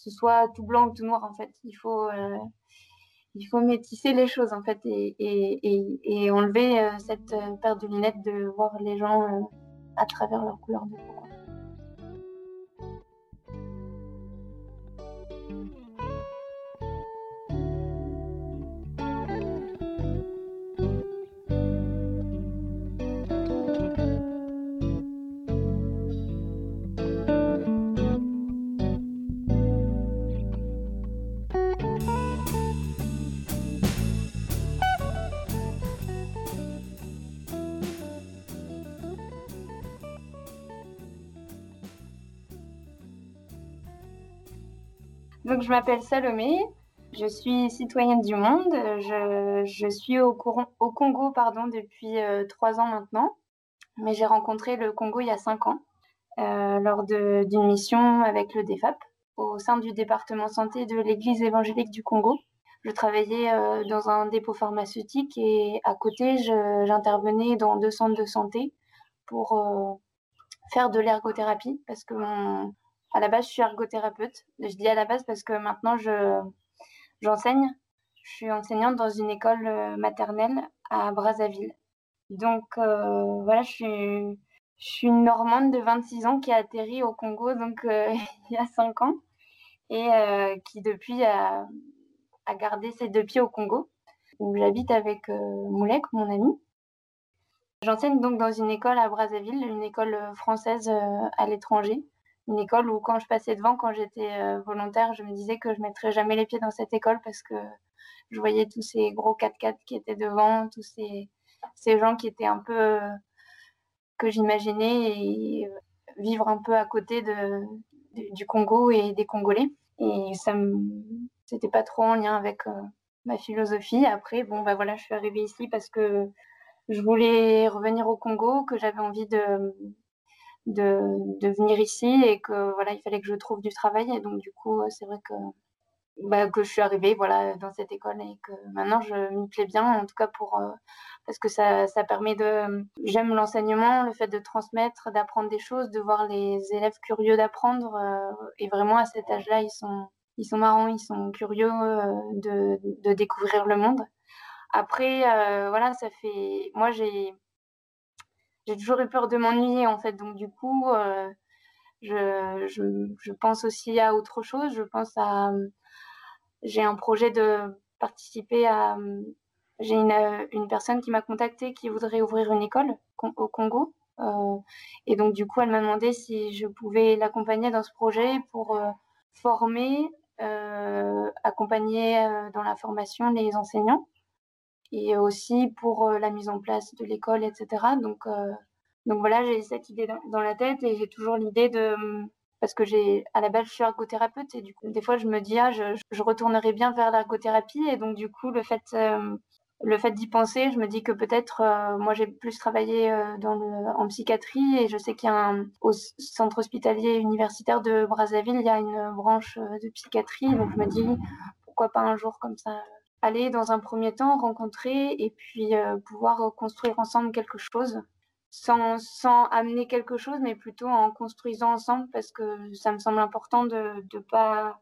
ce soit tout blanc ou tout noir en fait. Il faut faut métisser les choses en fait et, enlever cette paire de lunettes de voir les gens à travers leur couleur de peau. Je m'appelle Salomé, je suis citoyenne du monde. Je, suis au, au, Congo pardon, depuis euh, trois ans maintenant, mais j'ai rencontré le Congo il y a cinq ans euh, lors d'une mission avec le DEFAP au sein du département santé de l'Église évangélique du Congo. Je travaillais euh, dans un dépôt pharmaceutique et à côté, j'intervenais dans deux centres de santé pour faire de l'ergothérapie parce que mon, à la base, je suis ergothérapeute. Je dis à la base parce que maintenant, je, j'enseigne. Je suis enseignante dans une école euh, maternelle à Brazzaville. Donc, euh, voilà, je suis, je suis une Normande de 26 ans qui a atterri au Congo donc euh, il y a 5 ans et qui depuis a, a, gardé ses deux pieds au Congo où j'habite avec Moulek, mon ami. J'enseigne donc dans une école à Brazzaville, une école française à l'étranger une école où quand je passais devant, quand j'étais euh, volontaire, je me disais que je mettrais jamais les pieds dans cette école parce que je voyais tous ces gros 4x4 qui étaient devant, tous ces, ces gens qui étaient un peu euh, que j'imaginais et euh, vivre un peu à côté de, du Congo et des Congolais. Et ça c'était pas trop en lien avec ma philosophie. Après, bon, bah voilà, je suis arrivée ici parce que je voulais revenir au Congo, que j'avais envie de, de, venir ici et que voilà, il fallait que je trouve du travail. Et donc, du coup, c'est vrai que, bah, que je suis arrivée voilà, dans cette école et que maintenant je m'y plais bien, en tout cas pour, euh, parce que ça, ça permet de. J'aime l'enseignement, le fait de transmettre, d'apprendre des choses, de voir les élèves curieux d'apprendre. Euh, et vraiment, à cet âge-là, ils sont, ils sont marrants, ils sont curieux euh, de, de, découvrir le monde. Après, voilà, ça fait. Moi, j'ai j'ai toujours eu peur de m'ennuyer en fait. Donc du coup, euh, je, je, pense aussi à autre chose. Je pense à j'ai un projet de participer à j'ai une, une personne qui m'a contacté qui voudrait ouvrir une école au Congo. Euh, et donc du coup, elle m'a demandé si je pouvais l'accompagner dans ce projet pour euh, former, euh, accompagner euh, dans la formation les enseignants et aussi pour euh, la mise en place de l'école, etc. Donc, euh, donc voilà, j'ai cette idée dans, la tête et j'ai toujours l'idée de parce que j'ai à la base je suis ergothérapeute et du coup des fois je me dis ah je, je retournerai bien vers l'ergothérapie et donc du coup le fait euh, fait d'y penser, je me dis que peut-être moi j'ai plus travaillé en psychiatrie et je sais qu'il y a au centre hospitalier universitaire de Brazzaville, il y a une branche de psychiatrie, donc je me dis pourquoi pas un jour comme ça aller dans un premier temps rencontrer et puis euh, pouvoir construire ensemble quelque chose. Sans, amener quelque chose mais plutôt en construisant ensemble parce que ça me semble important de de pas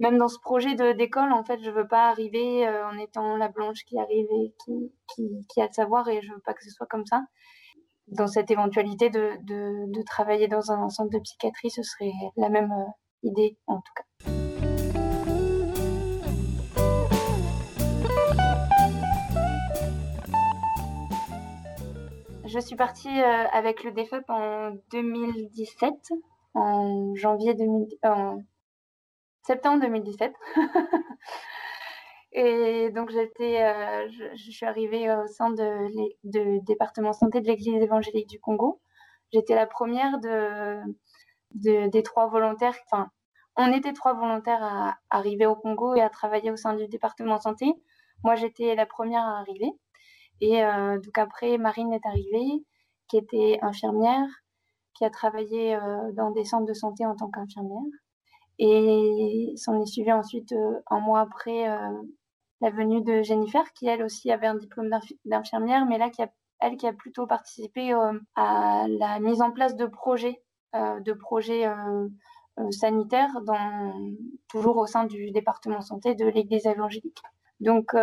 même dans ce projet d'école en fait je veux pas arriver euh, en étant la blanche qui arrive et qui, qui, a le savoir et je veux pas que ce soit comme ça. Dans cette éventualité de, de, travailler dans un centre de psychiatrie ce serait la même euh, idée en tout cas je suis partie euh, avec le DFEP en 2017, en janvier 2000, euh, en septembre 2017. Et donc j'étais, euh, je, suis arrivée au sein de, département santé de l'Église évangélique du Congo. J'étais la première de, des trois volontaires. Enfin, on était trois volontaires à arriver au Congo et à travailler au sein du département santé. Moi, j'étais la première à arriver. Et euh, donc après, Marine est arrivée, qui était infirmière, qui a travaillé euh, dans des centres de santé en tant qu'infirmière. Et s'en est suivi ensuite, euh, un mois après, la venue de Jennifer, qui elle aussi avait un diplôme d'infirmière, mais là, qui a, elle qui a plutôt participé à la mise en place de projets, de projets sanitaire, dans, toujours au sein du département santé de l'Église évangélique. Donc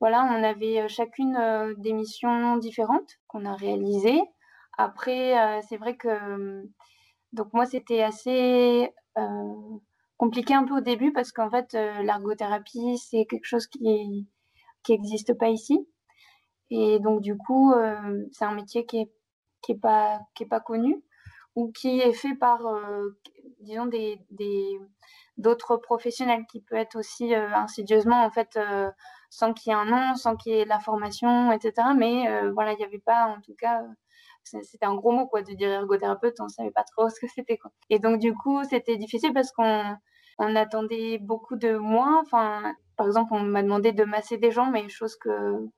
voilà, on avait chacune des missions différentes qu'on a réalisées. Après, c'est vrai que donc moi c'était assez compliqué un peu au début parce qu'en fait, euh, l'ergothérapie, c'est quelque chose qui qui n'existe pas ici. Et donc, du coup, euh, c'est un métier qui est, qui est, pas, qui est pas connu ou qui est fait par, euh, disons, des, d'autres professionnels qui peut être aussi insidieusement, en fait, sans qu'il y ait un nom, sans qu'il y ait la formation, etc. Mais voilà, il n'y avait pas, en tout cas, c'était un gros mot quoi de dire ergothérapeute on savait pas trop ce que c'était quoi et donc du coup c'était difficile parce qu'on on attendait beaucoup de moi enfin par exemple on m'a demandé de masser des gens mais chose que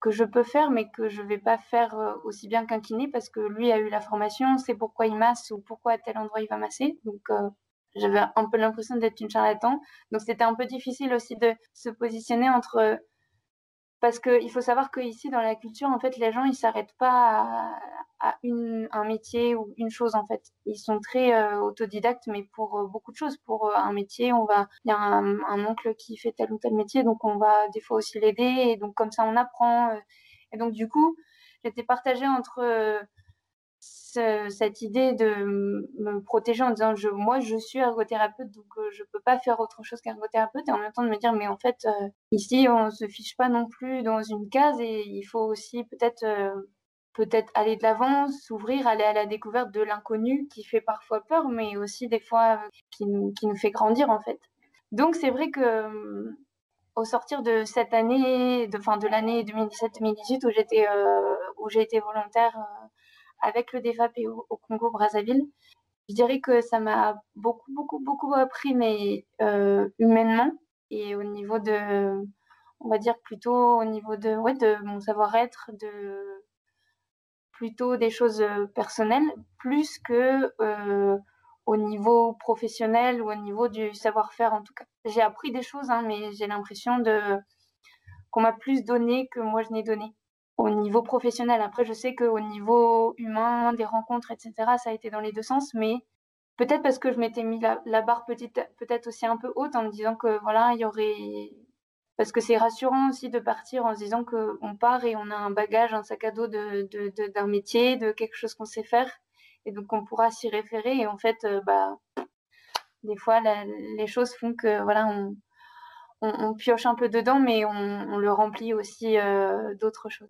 que je peux faire mais que je vais pas faire euh, aussi bien qu'un kiné parce que lui a eu la formation c'est pourquoi il masse ou pourquoi à tel endroit il va masser. Donc euh, j'avais un peu l'impression d'être une charlatan. Donc c'était un peu difficile aussi de se positionner entre parce qu'il faut savoir qu'ici, dans la culture, en fait, les gens, ils s'arrêtent pas à, un métier ou une chose, en fait. Ils sont très euh, autodidactes, mais pour euh, beaucoup de choses. Pour euh, un métier, on va, il y a un, un, oncle qui fait tel ou tel métier, donc on va des fois aussi l'aider, et donc comme ça, on apprend. et donc, du coup, j'étais partagée entre cette idée de me protéger en disant je, moi je suis ergothérapeute donc euh, je peux pas faire autre chose qu'ergothérapeute et en même temps de me dire mais en fait euh, ici on se fiche pas non plus dans une case et il faut aussi peut-être euh, peut-être aller de l'avant, s'ouvrir, aller à la découverte de l'inconnu qui fait parfois peur mais aussi des fois qui nous, qui nous fait grandir en fait. Donc c'est vrai que au sortir de cette année, de fin de l'année 2017-2018 où j'étais où j'ai été volontaire avec le DFAP au, au Congo Brazzaville. Je dirais que ça m'a beaucoup, beaucoup, beaucoup appris, mais euh, humainement et au niveau de, on va dire plutôt au niveau de, ouais, de mon savoir-être, de plutôt des choses euh, personnelles, plus que euh, au niveau professionnel ou au niveau du savoir-faire en tout cas. J'ai appris des choses, hein, mais j'ai l'impression de qu'on m'a plus donné que moi je n'ai donné au niveau professionnel. Après, je sais qu'au niveau humain, des rencontres, etc., ça a été dans les deux sens, mais peut-être parce que je m'étais mis la, barre petite, peut-être aussi un peu haute en me disant que voilà, il y aurait. Parce que c'est rassurant aussi de partir en se disant qu'on part et on a un bagage, un sac à dos d'un de, de, métier, de quelque chose qu'on sait faire. Et donc, on pourra s'y référer. Et en fait, euh, bah, des fois, les choses font que voilà, on, on, pioche un peu dedans, mais on, le remplit aussi euh, d'autres choses.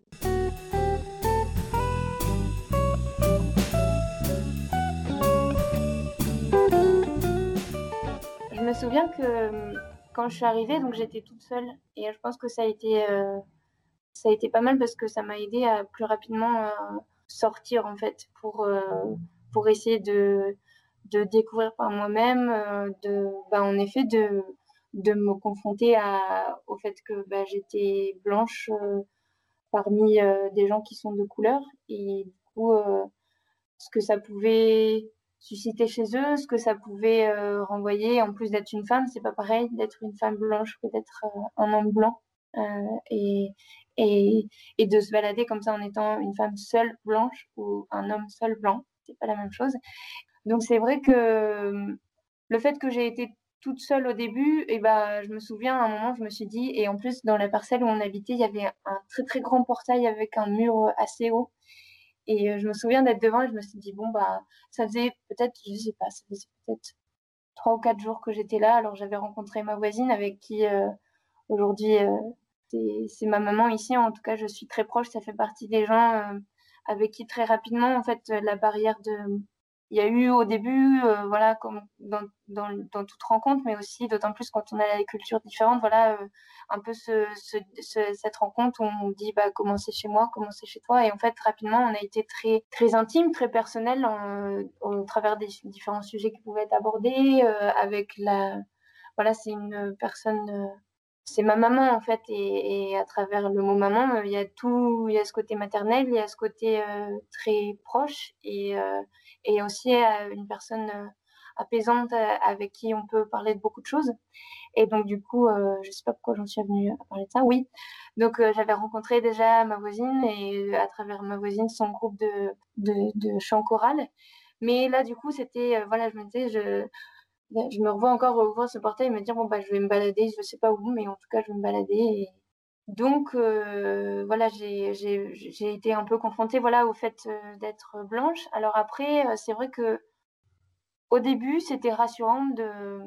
Je me souviens que euh, quand je suis arrivée, donc j'étais toute seule, et je pense que ça a été, euh, ça a été pas mal parce que ça m'a aidé à plus rapidement sortir en fait, pour, pour essayer de, de découvrir par moi-même, de, bah, en effet, de de me confronter au fait que bah, j'étais blanche euh, parmi euh, des gens qui sont de couleur et du coup euh, ce que ça pouvait susciter chez eux, ce que ça pouvait renvoyer en plus d'être une femme, c'est pas pareil d'être une femme blanche que d'être un homme blanc et, et, et de se balader comme ça en étant une femme seule blanche ou un homme seul blanc, c'est pas la même chose. Donc c'est vrai que le fait que j'ai été toute seule au début, et bah, je me souviens à un moment, je me suis dit, et en plus, dans la parcelle où on habitait, il y avait un très très grand portail avec un mur euh, assez haut. Et euh, je me souviens d'être devant et je me suis dit, bon, bah, ça faisait peut-être, je sais pas, ça faisait peut-être trois ou quatre jours que j'étais là. Alors j'avais rencontré ma voisine avec qui euh, aujourd'hui c'est ma maman ici. En tout cas, je suis très proche. Ça fait partie des gens avec qui très rapidement, en fait, la barrière de il y a eu au début, euh, voilà, comme dans, dans, toute rencontre, mais aussi d'autant plus quand on a des cultures différentes, voilà, euh, un peu ce, ce, cette rencontre où on dit bah, comment c'est chez moi, comment c'est chez toi. Et en fait, rapidement, on a été très, très intime, très personnel au travers des différents sujets qui pouvaient être abordés. Euh, avec la. Voilà, c'est une personne c'est ma maman en fait et, à travers le mot maman il y a tout il y a ce côté maternel il y a ce côté très proche et aussi euh, une personne apaisante avec qui on peut parler de beaucoup de choses. Et donc du coup je sais pas pourquoi j'en suis venue à parler de ça. Oui. Donc j'avais rencontré déjà ma voisine et à travers ma voisine son groupe de de, de chant choral. Mais là, du coup, c'était, voilà, je me disais, je, me revois encore ouvrir ce portail et me dire, bon, bah, je vais me balader, je sais pas où, mais en tout cas, je vais me balader. Donc, voilà, j'ai été un peu confrontée, voilà, au fait d'être blanche. Alors après, c'est vrai que au début, c'était rassurant de,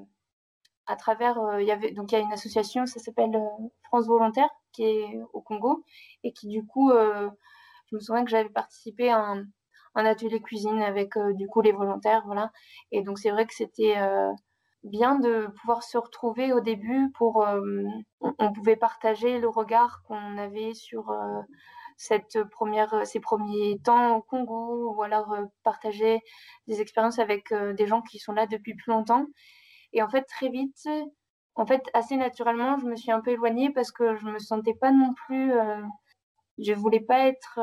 à travers, il y avait, donc il y a une association, ça s'appelle France Volontaire, qui est au Congo, et qui du coup, je me souviens que j'avais participé à un, un atelier cuisine avec euh, du coup les volontaires, voilà. Et donc c'est vrai que c'était euh, bien de pouvoir se retrouver au début pour euh, on, pouvait partager le regard qu'on avait sur cette première ces premiers temps au Congo ou alors partager des expériences avec des gens qui sont là depuis plus longtemps et en fait très vite en fait assez naturellement je me suis un peu éloignée parce que je me sentais pas non plus je voulais pas être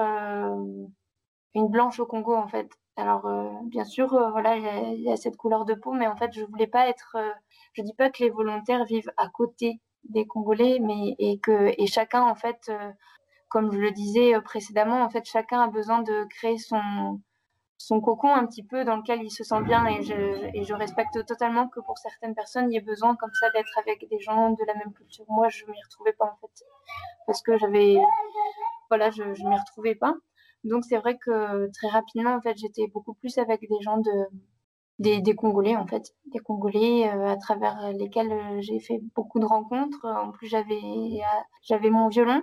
une blanche au Congo en fait. Alors euh, bien sûr, euh, voilà, il y, a cette couleur de peau, mais en fait, je voulais pas être. Euh, je dis pas que les volontaires vivent à côté des Congolais, mais et que chacun en fait, comme je le disais précédemment, en fait, chacun a besoin de créer son son cocon un petit peu dans lequel il se sent bien et je, et je respecte totalement que pour certaines personnes il y ait besoin comme ça d'être avec des gens de la même culture. Moi je m'y retrouvais pas en fait parce que j'avais voilà je, je m'y retrouvais pas. Donc c'est vrai que très rapidement, en fait, j'étais beaucoup plus avec des gens de des, des Congolais en fait, des Congolais euh, à travers lesquels euh, j'ai fait beaucoup de rencontres. En plus, j'avais j'avais mon violon.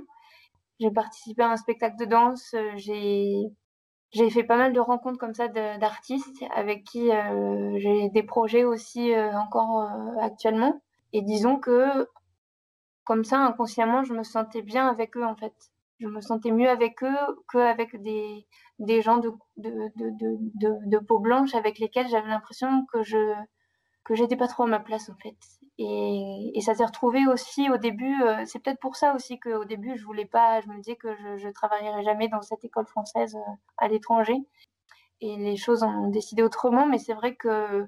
J'ai participé à un spectacle de danse. J'ai fait pas mal de rencontres comme ça d'artistes avec qui euh, j'ai des projets aussi encore actuellement. Et disons que comme ça, inconsciemment, je me sentais bien avec eux en fait je me sentais mieux avec eux qu'avec des, des gens de, de, de, peau blanche avec lesquels j'avais l'impression que je que j'étais pas trop à ma place en fait. Et, et ça s'est retrouvé aussi au début, euh, c'est peut-être pour ça aussi qu'au début je voulais pas, je me disais que je, je travaillerais jamais dans cette école française euh, à l'étranger. Et les choses ont décidé autrement, mais c'est vrai que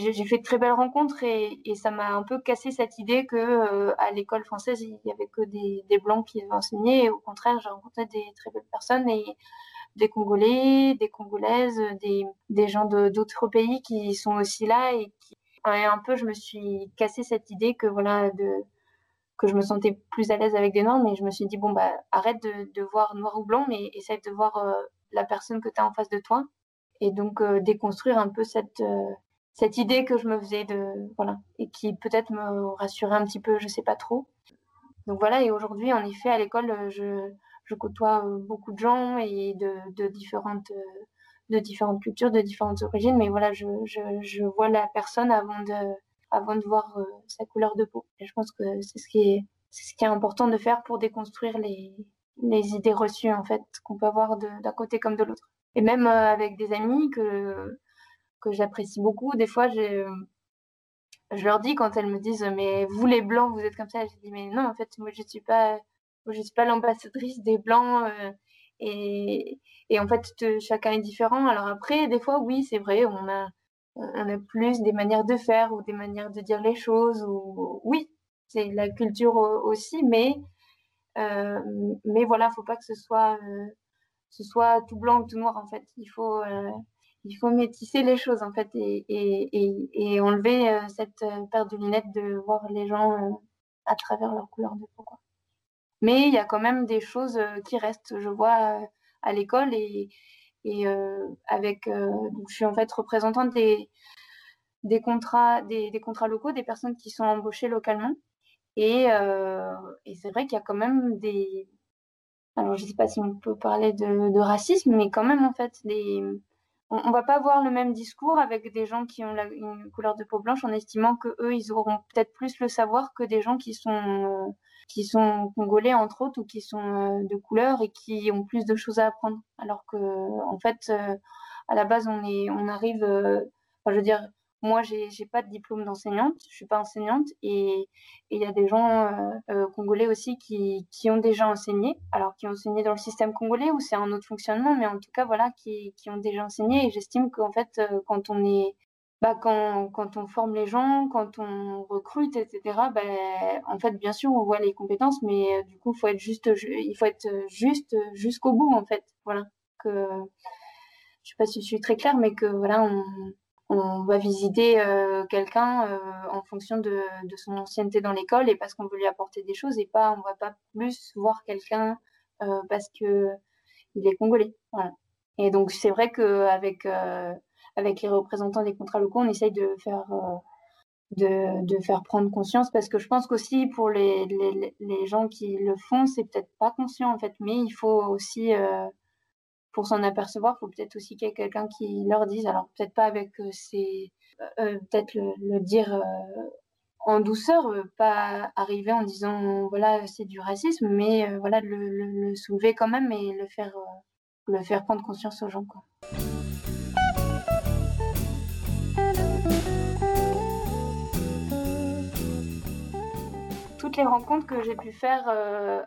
j'ai fait de très belles rencontres et, ça m'a un peu cassé cette idée que euh, à l'école française il y avait que des, blancs qui enseignaient. Et au contraire, j'ai rencontré des très belles personnes et des Congolais, des Congolaises, des, gens d'autres pays qui sont aussi là et un peu je me suis cassé cette idée que voilà que je me sentais plus à l'aise avec des noirs, mais je me suis dit bon bah arrête de, de voir noir ou blanc, mais essaye de voir euh, la personne que tu as en face de toi et donc euh, déconstruire un peu cette cette idée que je me faisais de voilà et qui peut-être me rassurait un petit peu, je sais pas trop. Donc voilà et aujourd'hui en effet à l'école je, côtoie euh, beaucoup de gens et de, différentes euh, de différentes cultures, de différentes origines, mais voilà je, je, je vois la personne avant de avant de voir euh, sa couleur de peau. Et je pense que c'est ce qui est c'est ce qui est important de faire pour déconstruire les les idées reçues en fait qu'on peut avoir d'un côté comme de l'autre. Et même avec des amis que que j'apprécie beaucoup. Des fois, je, je leur dis quand elles me disent mais vous les blancs vous êtes comme ça, je dis mais non en fait moi je suis pas suis pas l'ambassadrice des blancs euh, et, et en fait chacun est différent. Alors après des fois oui c'est vrai on a on a plus des manières de faire ou des manières de dire les choses ou oui c'est la culture aussi mais euh, mais voilà faut pas que ce soit euh, ce soit tout blanc ou tout noir en fait il faut euh, il faut métisser les choses en fait et, et, et, enlever euh, cette euh, paire de lunettes de voir les gens euh, à travers leur couleur de peau. Mais il y a quand même des choses qui restent. Je vois à l'école et, avec, donc je suis en fait représentante des, des contrats, des, des, contrats locaux, des personnes qui sont embauchées localement. Et, c'est vrai qu'il y a quand même des, alors je sais pas si on peut parler de racisme, mais quand même en fait des on, ne va pas avoir le même discours avec des gens qui ont une couleur de peau blanche en estimant que eux ils auront peut-être plus le savoir que des gens qui sont euh, qui sont congolais entre autres ou qui sont euh, de couleur et qui ont plus de choses à apprendre. Alors que en fait euh, à la base on est on arrive je veux dire moi, j'ai n'ai pas de diplôme d'enseignante, je suis pas enseignante, et il y a des gens euh, euh, congolais aussi qui, qui, ont déjà enseigné, alors qui ont enseigné dans le système congolais ou c'est un autre fonctionnement, mais en tout cas, voilà, qui, qui ont déjà enseigné. Et j'estime qu'en fait, euh, quand on est bah, quand, quand, on forme les gens, quand on recrute, etc., bah, en fait, bien sûr, on voit les compétences, mais du coup, faut être juste, il faut être juste jusqu'au bout, en fait. Voilà. Que je sais pas si je suis très claire, mais que voilà, on, on va visiter quelqu'un en fonction de, son ancienneté dans l'école et parce qu'on veut lui apporter des choses et pas on va pas plus voir quelqu'un parce que il est congolais. Et donc c'est vrai qu'avec avec les représentants des contrats locaux, on essaye de faire de, de, faire prendre conscience parce que je pense qu'aussi pour les, les, les, gens qui le font, c'est peut-être pas conscient en fait, mais il faut aussi, euh, pour s'en apercevoir, il faut peut-être aussi qu'il y ait quelqu'un qui leur dise, alors peut-être pas avec euh, ces, euh, peut-être le, dire en douceur, pas arriver en disant voilà c'est du racisme, mais voilà le, le, le, soulever quand même et le faire, le faire prendre conscience aux gens quoi. les rencontres que j'ai pu faire euh,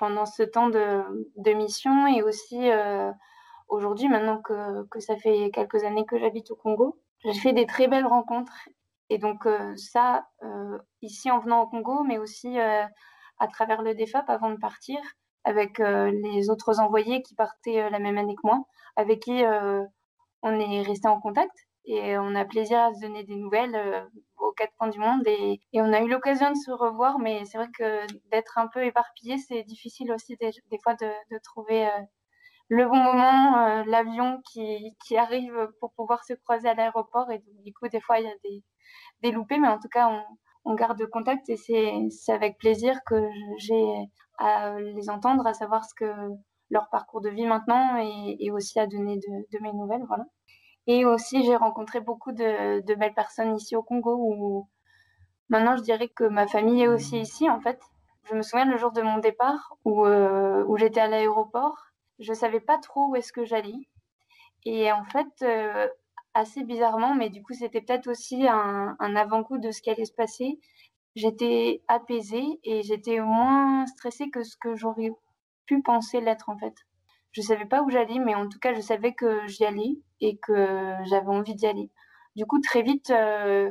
pendant ce temps de, mission et aussi euh, aujourd'hui, maintenant que, que, ça fait quelques années que j'habite au Congo, j'ai fait des très belles rencontres. Et donc euh, ça, ici en venant au Congo, mais aussi à travers le DEFAP avant de partir, avec les autres envoyés qui partaient la même année que moi, avec qui on est resté en contact et on a plaisir à se donner des nouvelles euh, aux quatre coins du monde et, on a eu l'occasion de se revoir mais c'est vrai que d'être un peu éparpillé c'est difficile aussi des, fois de, trouver euh, le bon moment euh, l'avion qui, arrive pour pouvoir se croiser à l'aéroport. Et du coup des fois il y a des, des loupés mais en tout cas on, on garde contact et c'est avec plaisir que j'ai à les entendre à savoir ce que leur parcours de vie maintenant et, et aussi à donner de, de mes nouvelles voilà et aussi, j'ai rencontré beaucoup de, belles personnes ici au Congo où maintenant je dirais que ma famille est aussi ici en fait. Je me souviens le jour de mon départ où, euh, j'étais à l'aéroport, je savais pas trop où est-ce que j'allais. Et en fait, euh, assez bizarrement, mais du coup c'était peut-être aussi un, un avant-goût de ce qui allait se passer, j'étais apaisée et j'étais moins stressée que ce que j'aurais pu penser l'être en fait je savais pas où j'allais, mais en tout cas, je savais que j'y allais et que j'avais envie d'y aller. Du coup, très vite, euh,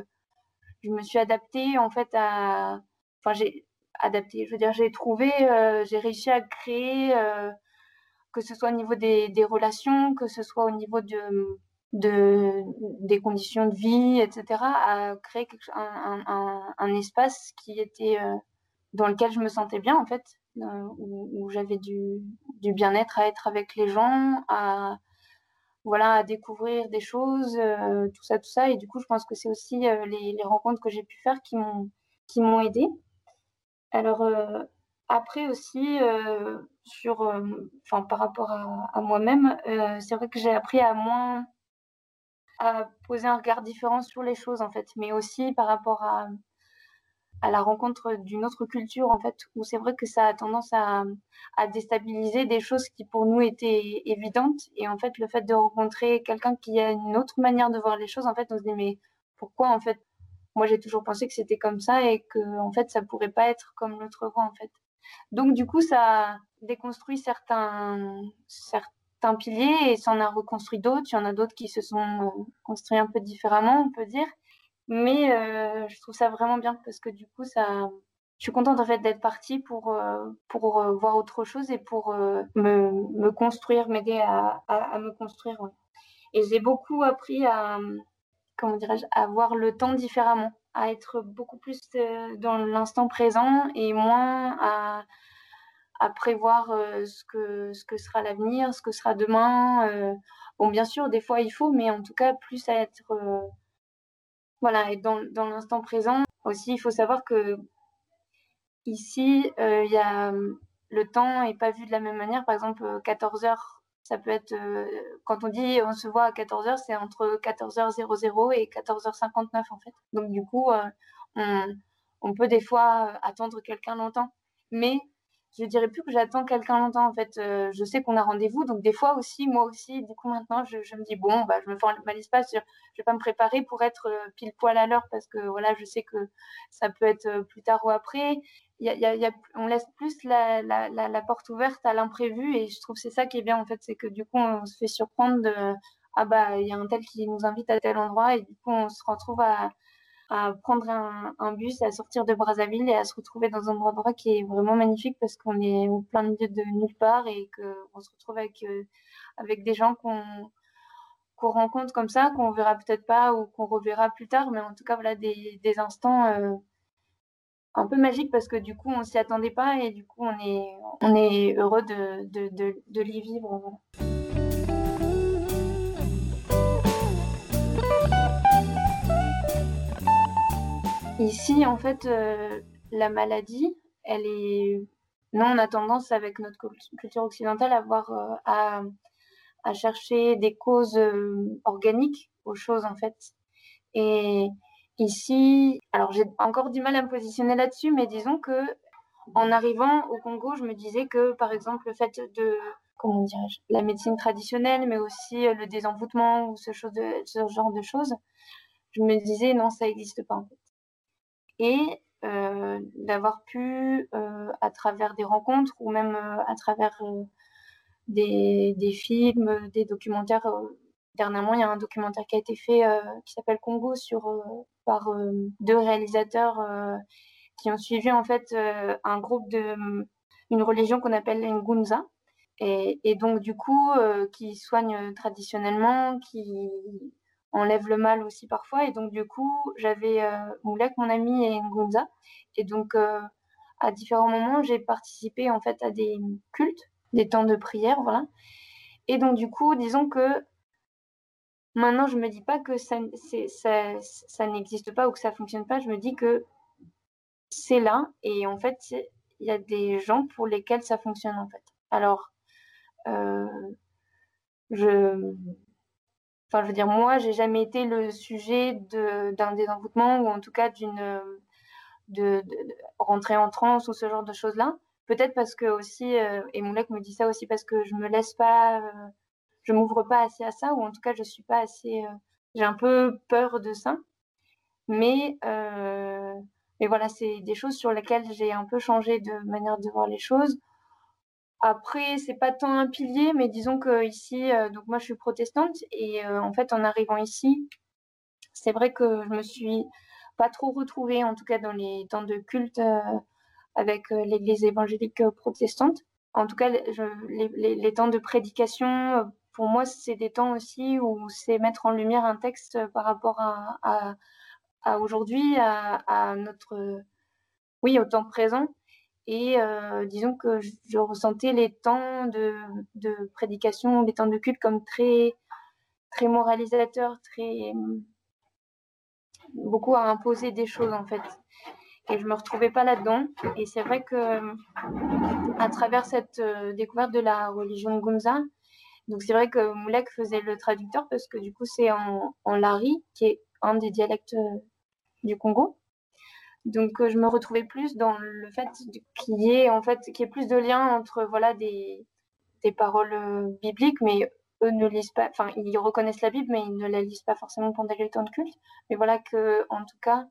je me suis adaptée en fait à. Enfin, j'ai adapté, je veux dire, j'ai trouvé, euh, j'ai réussi à créer, euh, que ce soit au niveau des, relations, que ce soit au niveau de, de des conditions de vie, etc., à créer un, un, espace qui était dans lequel je me sentais bien en fait où, où j'avais du, bien-être à être avec les gens, à voilà à découvrir des choses, euh, tout ça, tout ça. Et du coup, je pense que c'est aussi euh, les, rencontres que j'ai pu faire qui m'ont qui m'ont aidé. Alors euh, après aussi sur, enfin par rapport à, à moi-même, c'est vrai que j'ai appris à moins à poser un regard différent sur les choses en fait, mais aussi par rapport à à la rencontre d'une autre culture, en fait, où c'est vrai que ça a tendance à, à, déstabiliser des choses qui pour nous étaient évidentes. Et en fait, le fait de rencontrer quelqu'un qui a une autre manière de voir les choses, en fait, on se dit, mais pourquoi, en fait, moi j'ai toujours pensé que c'était comme ça et que, en fait, ça pourrait pas être comme l'autre voit, en fait. Donc, du coup, ça déconstruit certains, certains piliers et ça en a reconstruit d'autres. Il y en a d'autres qui se sont construits un peu différemment, on peut dire. Mais euh, je trouve ça vraiment bien parce que du coup, ça, je suis contente en fait d'être partie pour, euh, pour euh, voir autre chose et pour me, me construire, m'aider à, à, me construire. Et j'ai beaucoup appris à, comment dirais-je, à voir le temps différemment, à être beaucoup plus dans l'instant présent et moins à, à prévoir ce, que, ce que sera l'avenir, ce que sera demain. bon, bien sûr, des fois il faut, mais en tout cas, plus à être voilà, et dans, dans l'instant présent aussi, il faut savoir que ici, euh, y a le temps est pas vu de la même manière. Par exemple, 14 heures, ça peut être euh, quand on dit on se voit à 14 heures, c'est entre 14h00 et 14h59 en fait. Donc du coup, euh, on, on peut des fois attendre quelqu'un longtemps, mais je dirais plus que j'attends quelqu'un longtemps en fait euh, je sais qu'on a rendez-vous donc des fois aussi moi aussi du coup maintenant je, me dis bon bah je me formalise pas je, vais pas me préparer pour être euh, pile poil à l'heure parce que voilà je sais que ça peut être euh, plus tard ou après. Y y a, on laisse plus la, porte ouverte à l'imprévu et je trouve c'est ça qui est bien en fait c'est que du coup on se fait surprendre de ah bah il y a un tel qui nous invite à tel endroit et du coup on se retrouve à à prendre un, bus, à sortir de Brazzaville et à se retrouver dans un endroit qui est vraiment magnifique parce qu'on est au plein milieu de nulle part et qu'on se retrouve avec, euh, avec des gens qu'on qu'on rencontre comme ça, qu'on verra peut-être pas ou qu'on reverra plus tard, mais en tout cas, voilà, des, des instants euh, un peu magiques parce que du coup, on s'y attendait pas et du coup, on est, on est heureux de, de, de, de les vivre. Ici, en fait, euh, la maladie, elle est. Nous, on a tendance, avec notre culture occidentale, à, voir, euh, à, chercher des causes euh, organiques aux choses, en fait. Et ici, alors j'ai encore du mal à me positionner là-dessus, mais disons que en arrivant au Congo, je me disais que, par exemple, le fait de comment dirais-je, la médecine traditionnelle, mais aussi le désenvoûtement ou ce, ce genre de choses, je me disais non, ça n'existe pas en fait et euh, d'avoir pu, euh, à travers des rencontres ou même euh, à travers des, des, films, des documentaires. dernièrement, il y a un documentaire qui a été fait qui s'appelle Congo sur, par deux réalisateurs qui ont suivi en fait un groupe de une religion qu'on appelle Ngunza. Et, donc du coup, qui soigne traditionnellement, qui enlève le mal aussi parfois. Et donc, du coup, j'avais euh, Moulek, mon ami, et Ngunza. Et donc, euh, à différents moments, j'ai participé en fait à des cultes, des temps de prière, voilà. Et donc, du coup, disons que maintenant, je me dis pas que ça, ça, n'existe pas ou que ça fonctionne pas. Je me dis que c'est là. Et en fait, il y a des gens pour lesquels ça fonctionne, en fait. Alors, euh, je Enfin, je veux dire, moi, j'ai jamais été le sujet d'un désenvoûtement ou en tout cas d'une de, rentrer en transe ou ce genre de choses-là. Peut-être parce que aussi, euh, et Moulek me dit ça aussi parce que je me laisse pas, euh, je m'ouvre pas assez à ça ou en tout cas je suis pas assez, euh, j'ai un peu peur de ça. Mais mais voilà, c'est des choses sur lesquelles j'ai un peu changé de manière de voir les choses. Après, c'est pas tant un pilier, mais disons que ici, euh, donc moi je suis protestante et euh, en fait en arrivant ici, c'est vrai que je me suis pas trop retrouvée, en tout cas dans les temps de culte euh, avec l'Église évangélique protestante. En tout cas, les, temps de prédication, pour moi, c'est des temps aussi où c'est mettre en lumière un texte par rapport à, à aujourd'hui, à, notre, oui, au temps présent. Et euh, disons que je, ressentais les temps de, prédication, les temps de culte comme très, très moralisateurs, très beaucoup à imposer des choses en fait. Et je me retrouvais pas là-dedans. Et c'est vrai que à travers cette euh, découverte de la religion Gunza, donc c'est vrai que Moulek faisait le traducteur parce que du coup c'est en, en lari, qui est un des dialectes euh, du Congo. Donc, euh, je me retrouvais plus dans le fait qu'il y ait en fait plus de liens entre voilà des, des paroles euh, bibliques, mais eux ne lisent pas, enfin ils reconnaissent la Bible, mais ils ne la lisent pas forcément pendant les temps de culte. Mais voilà que en tout cas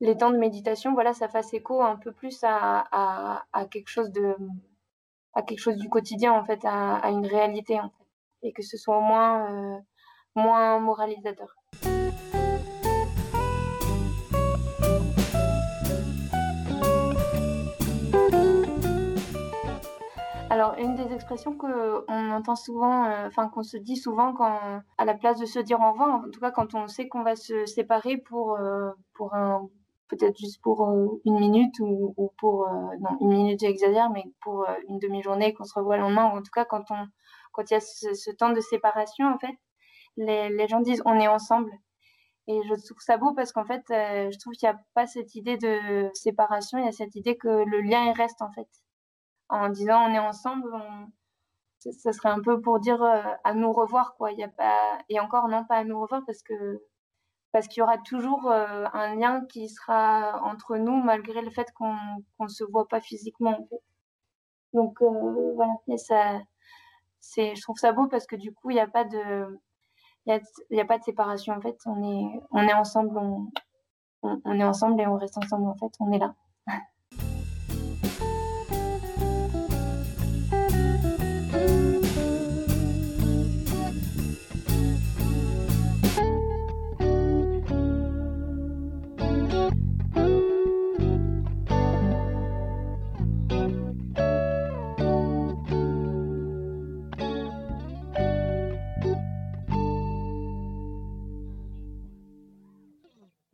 les temps de méditation, voilà, ça fasse écho un peu plus à, à, quelque chose de à quelque chose du quotidien en fait, à, une réalité en fait, et que ce soit moins euh, moins moralisateur. Alors, une des expressions qu'on entend souvent, euh, enfin qu'on se dit souvent quand, à la place de se dire au revoir, en tout cas quand on sait qu'on va se séparer pour, euh, pour un, peut-être juste pour euh, une minute ou, ou pour, non, une minute j'exagère, mais pour une demi-journée qu'on se revoit le lendemain, ou en tout cas quand on, quand il y a ce, temps de séparation, en fait, les, les, gens disent on est ensemble. Et je trouve ça beau parce qu'en fait, je trouve qu'il n'y a pas cette idée de séparation, il y a cette idée que le lien il reste en fait en disant on est ensemble, ça, serait un peu pour dire euh, à nous revoir quoi. Il y a pas et encore non pas à nous revoir parce que parce qu'il y aura toujours euh, un lien qui sera entre nous malgré le fait qu'on ne se voit pas physiquement. Donc euh, voilà, ça, c'est, je trouve ça beau parce que du coup il n'y a pas de, il y a, pas de séparation en fait. On est, on est ensemble, on, on est ensemble et on reste ensemble en fait. On est là.